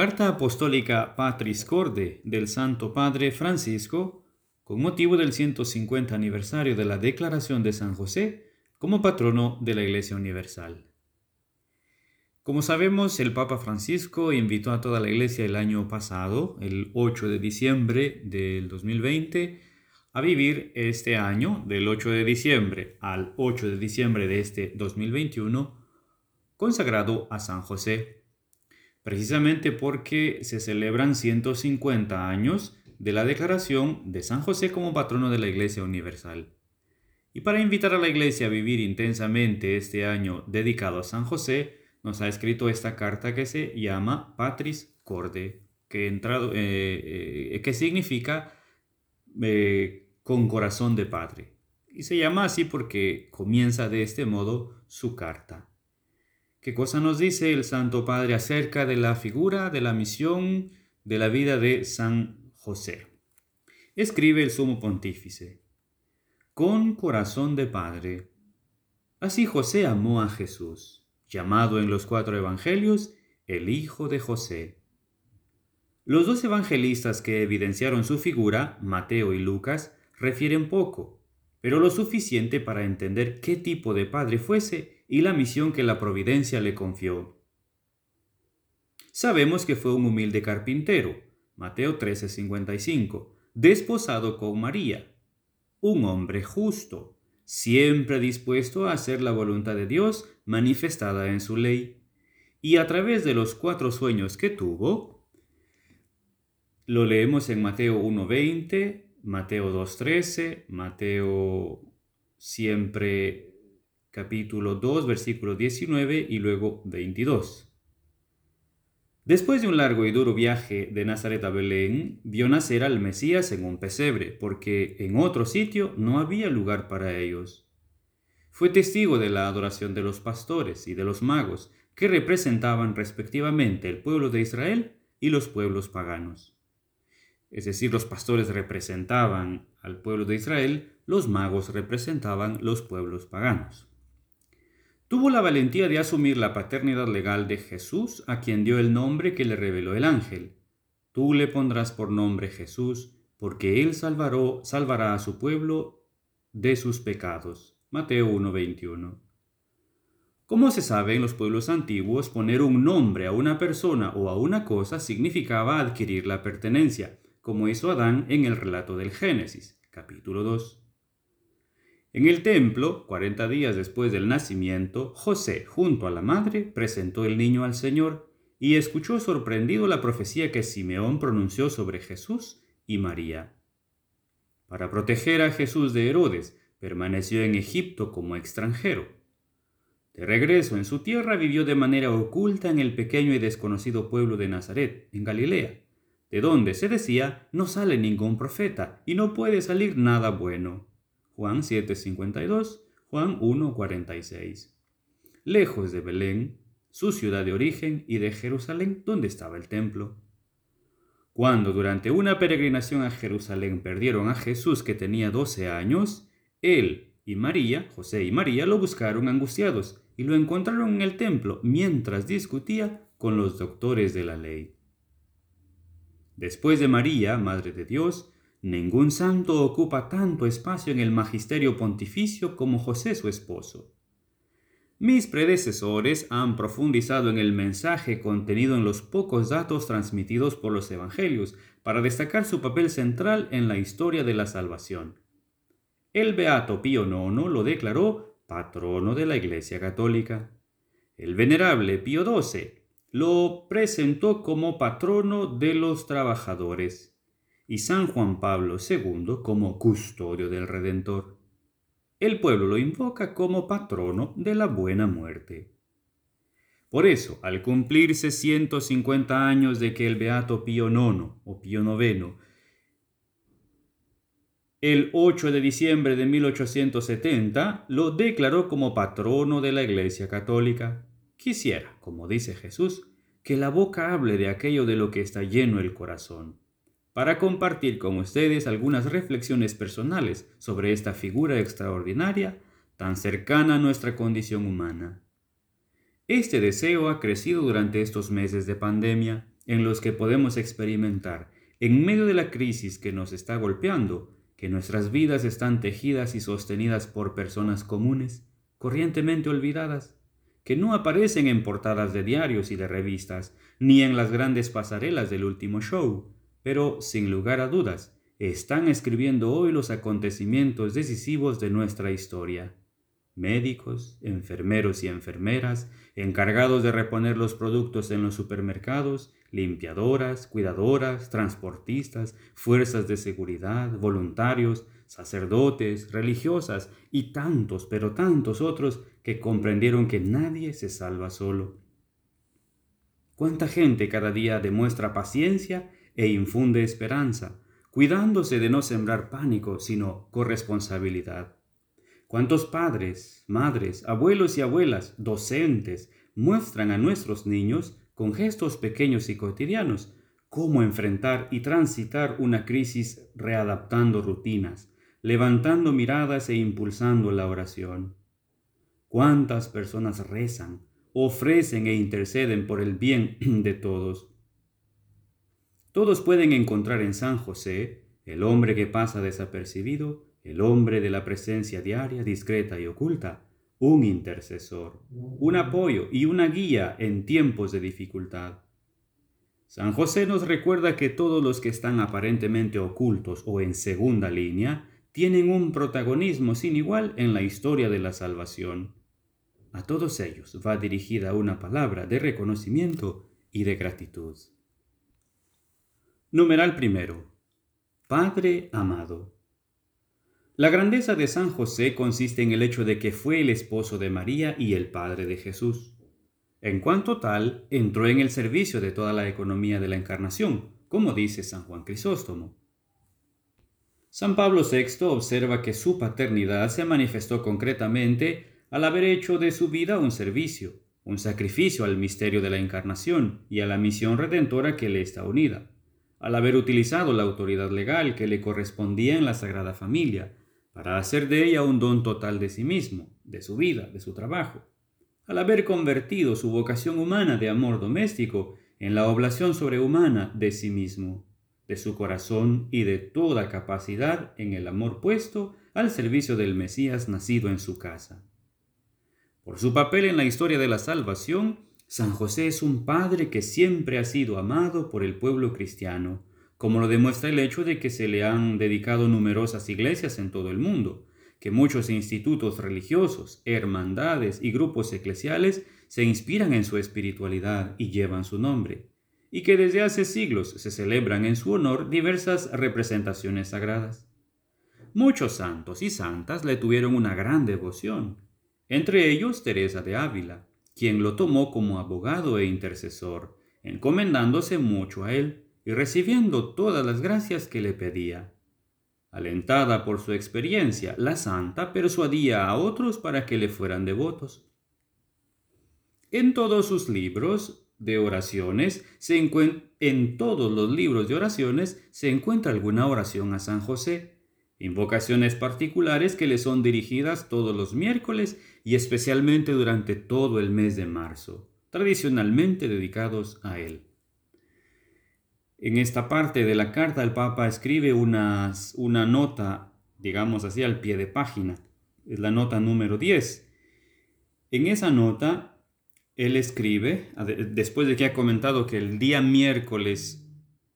Carta Apostólica Patris Corde del Santo Padre Francisco, con motivo del 150 aniversario de la Declaración de San José como patrono de la Iglesia Universal. Como sabemos, el Papa Francisco invitó a toda la Iglesia el año pasado, el 8 de diciembre del 2020, a vivir este año, del 8 de diciembre al 8 de diciembre de este 2021, consagrado a San José precisamente porque se celebran 150 años de la declaración de San José como patrono de la Iglesia Universal. Y para invitar a la Iglesia a vivir intensamente este año dedicado a San José, nos ha escrito esta carta que se llama Patris Corde, que, entrado, eh, eh, que significa eh, con corazón de padre. Y se llama así porque comienza de este modo su carta. ¿Qué cosa nos dice el Santo Padre acerca de la figura, de la misión, de la vida de San José? Escribe el sumo pontífice. Con corazón de Padre. Así José amó a Jesús, llamado en los cuatro evangelios el Hijo de José. Los dos evangelistas que evidenciaron su figura, Mateo y Lucas, refieren poco, pero lo suficiente para entender qué tipo de padre fuese y la misión que la providencia le confió. Sabemos que fue un humilde carpintero, Mateo 13:55, desposado con María, un hombre justo, siempre dispuesto a hacer la voluntad de Dios manifestada en su ley, y a través de los cuatro sueños que tuvo, lo leemos en Mateo 1:20, Mateo 2:13, Mateo siempre capítulo 2, versículo 19 y luego 22. Después de un largo y duro viaje de Nazaret a Belén, vio nacer al Mesías en un pesebre, porque en otro sitio no había lugar para ellos. Fue testigo de la adoración de los pastores y de los magos, que representaban respectivamente el pueblo de Israel y los pueblos paganos. Es decir, los pastores representaban al pueblo de Israel, los magos representaban los pueblos paganos tuvo la valentía de asumir la paternidad legal de Jesús, a quien dio el nombre que le reveló el ángel. Tú le pondrás por nombre Jesús, porque él salvará a su pueblo de sus pecados. Mateo 1:21. Como se sabe en los pueblos antiguos, poner un nombre a una persona o a una cosa significaba adquirir la pertenencia, como hizo Adán en el relato del Génesis, capítulo 2. En el templo, cuarenta días después del nacimiento, José, junto a la madre, presentó el niño al Señor y escuchó sorprendido la profecía que Simeón pronunció sobre Jesús y María. Para proteger a Jesús de Herodes, permaneció en Egipto como extranjero. De regreso en su tierra vivió de manera oculta en el pequeño y desconocido pueblo de Nazaret, en Galilea, de donde se decía no sale ningún profeta y no puede salir nada bueno. Juan 7:52, Juan 1:46. Lejos de Belén, su ciudad de origen, y de Jerusalén, donde estaba el templo. Cuando durante una peregrinación a Jerusalén perdieron a Jesús que tenía 12 años, él y María, José y María, lo buscaron angustiados y lo encontraron en el templo mientras discutía con los doctores de la ley. Después de María, Madre de Dios, Ningún santo ocupa tanto espacio en el magisterio pontificio como José su esposo. Mis predecesores han profundizado en el mensaje contenido en los pocos datos transmitidos por los evangelios para destacar su papel central en la historia de la salvación. El beato Pío IX lo declaró patrono de la Iglesia Católica. El venerable Pío XII lo presentó como patrono de los trabajadores y San Juan Pablo II como custodio del Redentor. El pueblo lo invoca como patrono de la buena muerte. Por eso, al cumplirse 150 años de que el Beato Pío IX o Pío IX, el 8 de diciembre de 1870, lo declaró como patrono de la Iglesia Católica, quisiera, como dice Jesús, que la boca hable de aquello de lo que está lleno el corazón para compartir con ustedes algunas reflexiones personales sobre esta figura extraordinaria tan cercana a nuestra condición humana. Este deseo ha crecido durante estos meses de pandemia, en los que podemos experimentar, en medio de la crisis que nos está golpeando, que nuestras vidas están tejidas y sostenidas por personas comunes, corrientemente olvidadas, que no aparecen en portadas de diarios y de revistas, ni en las grandes pasarelas del último show, pero, sin lugar a dudas, están escribiendo hoy los acontecimientos decisivos de nuestra historia. Médicos, enfermeros y enfermeras, encargados de reponer los productos en los supermercados, limpiadoras, cuidadoras, transportistas, fuerzas de seguridad, voluntarios, sacerdotes, religiosas y tantos, pero tantos otros que comprendieron que nadie se salva solo. ¿Cuánta gente cada día demuestra paciencia e infunde esperanza, cuidándose de no sembrar pánico, sino corresponsabilidad? ¿Cuántos padres, madres, abuelos y abuelas, docentes, muestran a nuestros niños, con gestos pequeños y cotidianos, cómo enfrentar y transitar una crisis readaptando rutinas, levantando miradas e impulsando la oración? ¿Cuántas personas rezan, ofrecen e interceden por el bien de todos? Todos pueden encontrar en San José, el hombre que pasa desapercibido, el hombre de la presencia diaria, discreta y oculta, un intercesor, un apoyo y una guía en tiempos de dificultad. San José nos recuerda que todos los que están aparentemente ocultos o en segunda línea tienen un protagonismo sin igual en la historia de la salvación. A todos ellos va dirigida una palabra de reconocimiento y de gratitud. Numeral primero. Padre amado. La grandeza de San José consiste en el hecho de que fue el esposo de María y el padre de Jesús. En cuanto tal, entró en el servicio de toda la economía de la encarnación, como dice San Juan Crisóstomo. San Pablo VI observa que su paternidad se manifestó concretamente al haber hecho de su vida un servicio, un sacrificio al misterio de la encarnación y a la misión redentora que le está unida, al haber utilizado la autoridad legal que le correspondía en la Sagrada Familia, para hacer de ella un don total de sí mismo, de su vida, de su trabajo, al haber convertido su vocación humana de amor doméstico en la oblación sobrehumana de sí mismo, de su corazón y de toda capacidad en el amor puesto al servicio del Mesías nacido en su casa. Por su papel en la historia de la salvación, San José es un padre que siempre ha sido amado por el pueblo cristiano, como lo demuestra el hecho de que se le han dedicado numerosas iglesias en todo el mundo, que muchos institutos religiosos, hermandades y grupos eclesiales se inspiran en su espiritualidad y llevan su nombre, y que desde hace siglos se celebran en su honor diversas representaciones sagradas. Muchos santos y santas le tuvieron una gran devoción, entre ellos Teresa de Ávila, quien lo tomó como abogado e intercesor, encomendándose mucho a él y recibiendo todas las gracias que le pedía. Alentada por su experiencia, la santa persuadía a otros para que le fueran devotos. En todos sus libros de oraciones, se en todos los libros de oraciones se encuentra alguna oración a San José, invocaciones particulares que le son dirigidas todos los miércoles y especialmente durante todo el mes de marzo, tradicionalmente dedicados a él. En esta parte de la carta el Papa escribe una nota, digamos así, al pie de página. Es la nota número 10. En esa nota, él escribe, después de que ha comentado que el día miércoles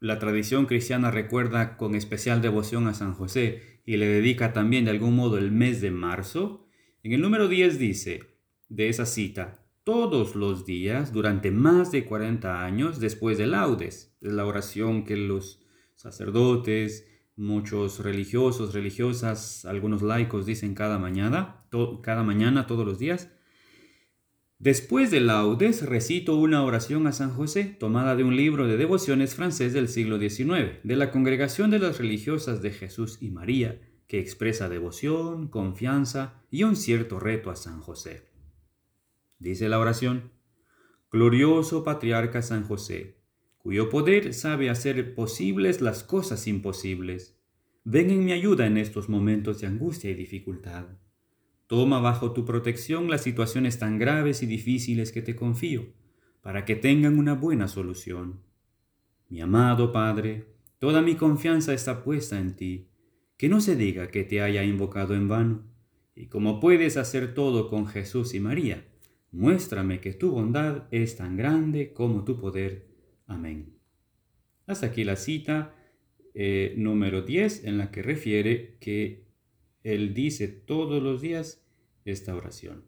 la tradición cristiana recuerda con especial devoción a San José y le dedica también de algún modo el mes de marzo, en el número 10 dice de esa cita, todos los días durante más de 40 años después de laudes, es la oración que los sacerdotes, muchos religiosos, religiosas, algunos laicos dicen cada mañana, cada mañana, todos los días. Después de laudes recito una oración a San José tomada de un libro de devociones francés del siglo XIX, de la Congregación de las Religiosas de Jesús y María, que expresa devoción, confianza y un cierto reto a San José. Dice la oración, Glorioso Patriarca San José, cuyo poder sabe hacer posibles las cosas imposibles, ven en mi ayuda en estos momentos de angustia y dificultad. Toma bajo tu protección las situaciones tan graves y difíciles que te confío, para que tengan una buena solución. Mi amado Padre, toda mi confianza está puesta en ti. Que no se diga que te haya invocado en vano. Y como puedes hacer todo con Jesús y María, muéstrame que tu bondad es tan grande como tu poder. Amén. Hasta aquí la cita eh, número 10 en la que refiere que Él dice todos los días esta oración.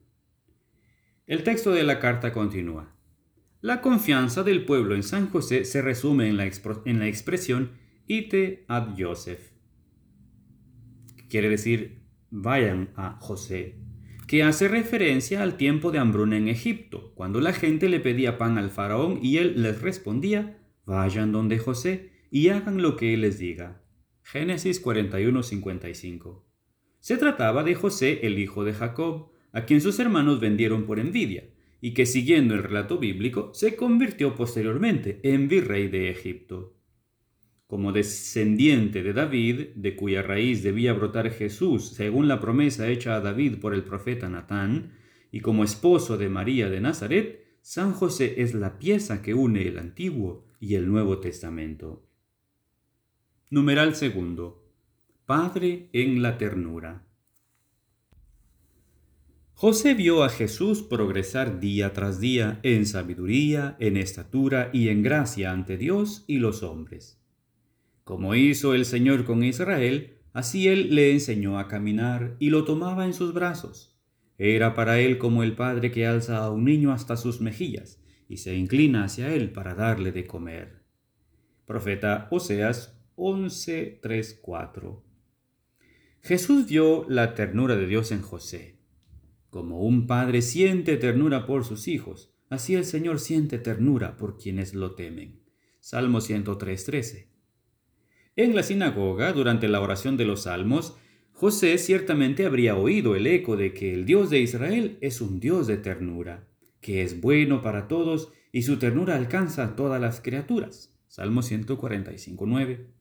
El texto de la carta continúa. La confianza del pueblo en San José se resume en la, expresión ite ad Joseph, quiere decir vayan a José, que hace referencia al tiempo de hambruna en Egipto, cuando la gente le pedía pan al faraón y él les respondía, vayan donde José y hagan lo que él les diga. Génesis 41:55. Se trataba de José, el hijo de Jacob, a quien sus hermanos vendieron por envidia, y que siguiendo el relato bíblico se convirtió posteriormente en virrey de Egipto. Como descendiente de David, de cuya raíz debía brotar Jesús según la promesa hecha a David por el profeta Natán, y como esposo de María de Nazaret, San José es la pieza que une el Antiguo y el Nuevo Testamento. Numeral segundo. Padre en la ternura. José vio a Jesús progresar día tras día en sabiduría, en estatura y en gracia ante Dios y los hombres. Como hizo el Señor con Israel, así Él le enseñó a caminar y lo tomaba en sus brazos. Era para Él como el padre que alza a un niño hasta sus mejillas y se inclina hacia Él para darle de comer. Profeta Oseas 11, 4. Jesús vio la ternura de Dios en José. Como un padre siente ternura por sus hijos, así el Señor siente ternura por quienes lo temen. Salmo 103, En la sinagoga, durante la oración de los salmos, José ciertamente habría oído el eco de que el Dios de Israel es un Dios de ternura, que es bueno para todos y su ternura alcanza a todas las criaturas. Salmo 145, 9.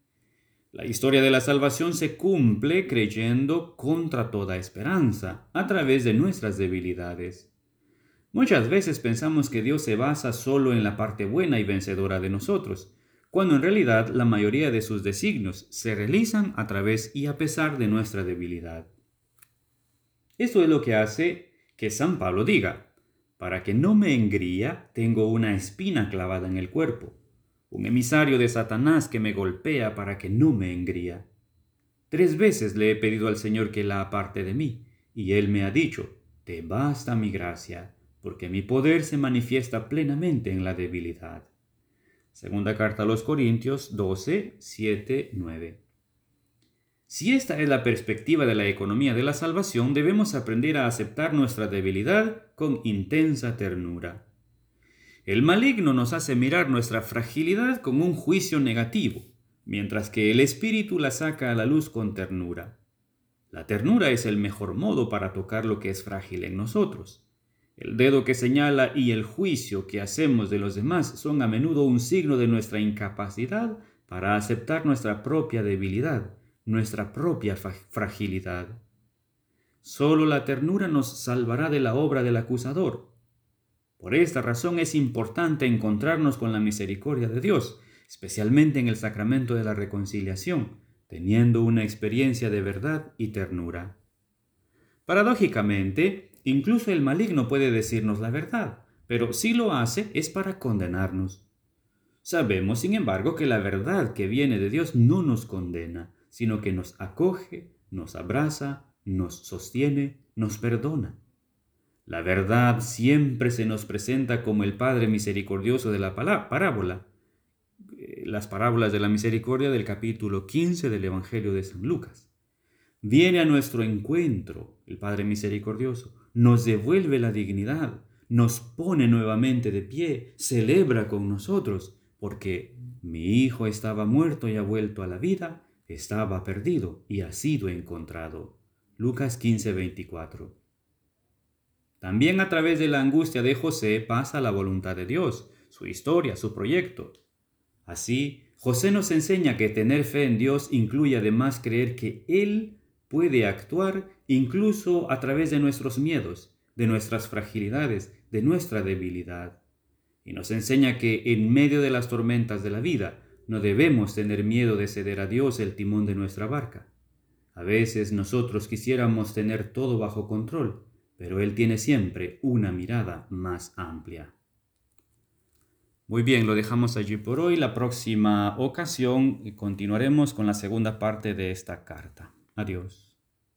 La historia de la salvación se cumple creyendo contra toda esperanza, a través de nuestras debilidades. Muchas veces pensamos que Dios se basa solo en la parte buena y vencedora de nosotros, cuando en realidad la mayoría de sus designios se realizan a través y a pesar de nuestra debilidad. Esto es lo que hace que San Pablo diga, para que no me engría, tengo una espina clavada en el cuerpo un emisario de Satanás que me golpea para que no me engría. Tres veces le he pedido al Señor que la aparte de mí, y Él me ha dicho, Te basta mi gracia, porque mi poder se manifiesta plenamente en la debilidad. Segunda carta a los Corintios 12, 7, 9. Si esta es la perspectiva de la economía de la salvación, debemos aprender a aceptar nuestra debilidad con intensa ternura. El maligno nos hace mirar nuestra fragilidad con un juicio negativo, mientras que el espíritu la saca a la luz con ternura. La ternura es el mejor modo para tocar lo que es frágil en nosotros. El dedo que señala y el juicio que hacemos de los demás son a menudo un signo de nuestra incapacidad para aceptar nuestra propia debilidad, nuestra propia fragilidad. Solo la ternura nos salvará de la obra del acusador, por esta razón es importante encontrarnos con la misericordia de Dios, especialmente en el sacramento de la reconciliación, teniendo una experiencia de verdad y ternura. Paradójicamente, incluso el maligno puede decirnos la verdad, pero si lo hace es para condenarnos. Sabemos, sin embargo, que la verdad que viene de Dios no nos condena, sino que nos acoge, nos abraza, nos sostiene, nos perdona. La verdad siempre se nos presenta como el Padre misericordioso de la parábola. Eh, las parábolas de la misericordia del capítulo 15 del Evangelio de San Lucas. Viene a nuestro encuentro el Padre misericordioso, nos devuelve la dignidad, nos pone nuevamente de pie, celebra con nosotros, porque mi hijo estaba muerto y ha vuelto a la vida, estaba perdido y ha sido encontrado. Lucas 15, 24. También a través de la angustia de José pasa la voluntad de Dios, su historia, su proyecto. Así, José nos enseña que tener fe en Dios incluye además creer que Él puede actuar incluso a través de nuestros miedos, de nuestras fragilidades, de nuestra debilidad. Y nos enseña que en medio de las tormentas de la vida, no debemos tener miedo de ceder a Dios el timón de nuestra barca. A veces nosotros quisiéramos tener todo bajo control, pero Él tiene siempre una mirada más amplia. Muy bien, lo dejamos allí por hoy. La próxima ocasión continuaremos con la segunda parte de esta carta. Adiós.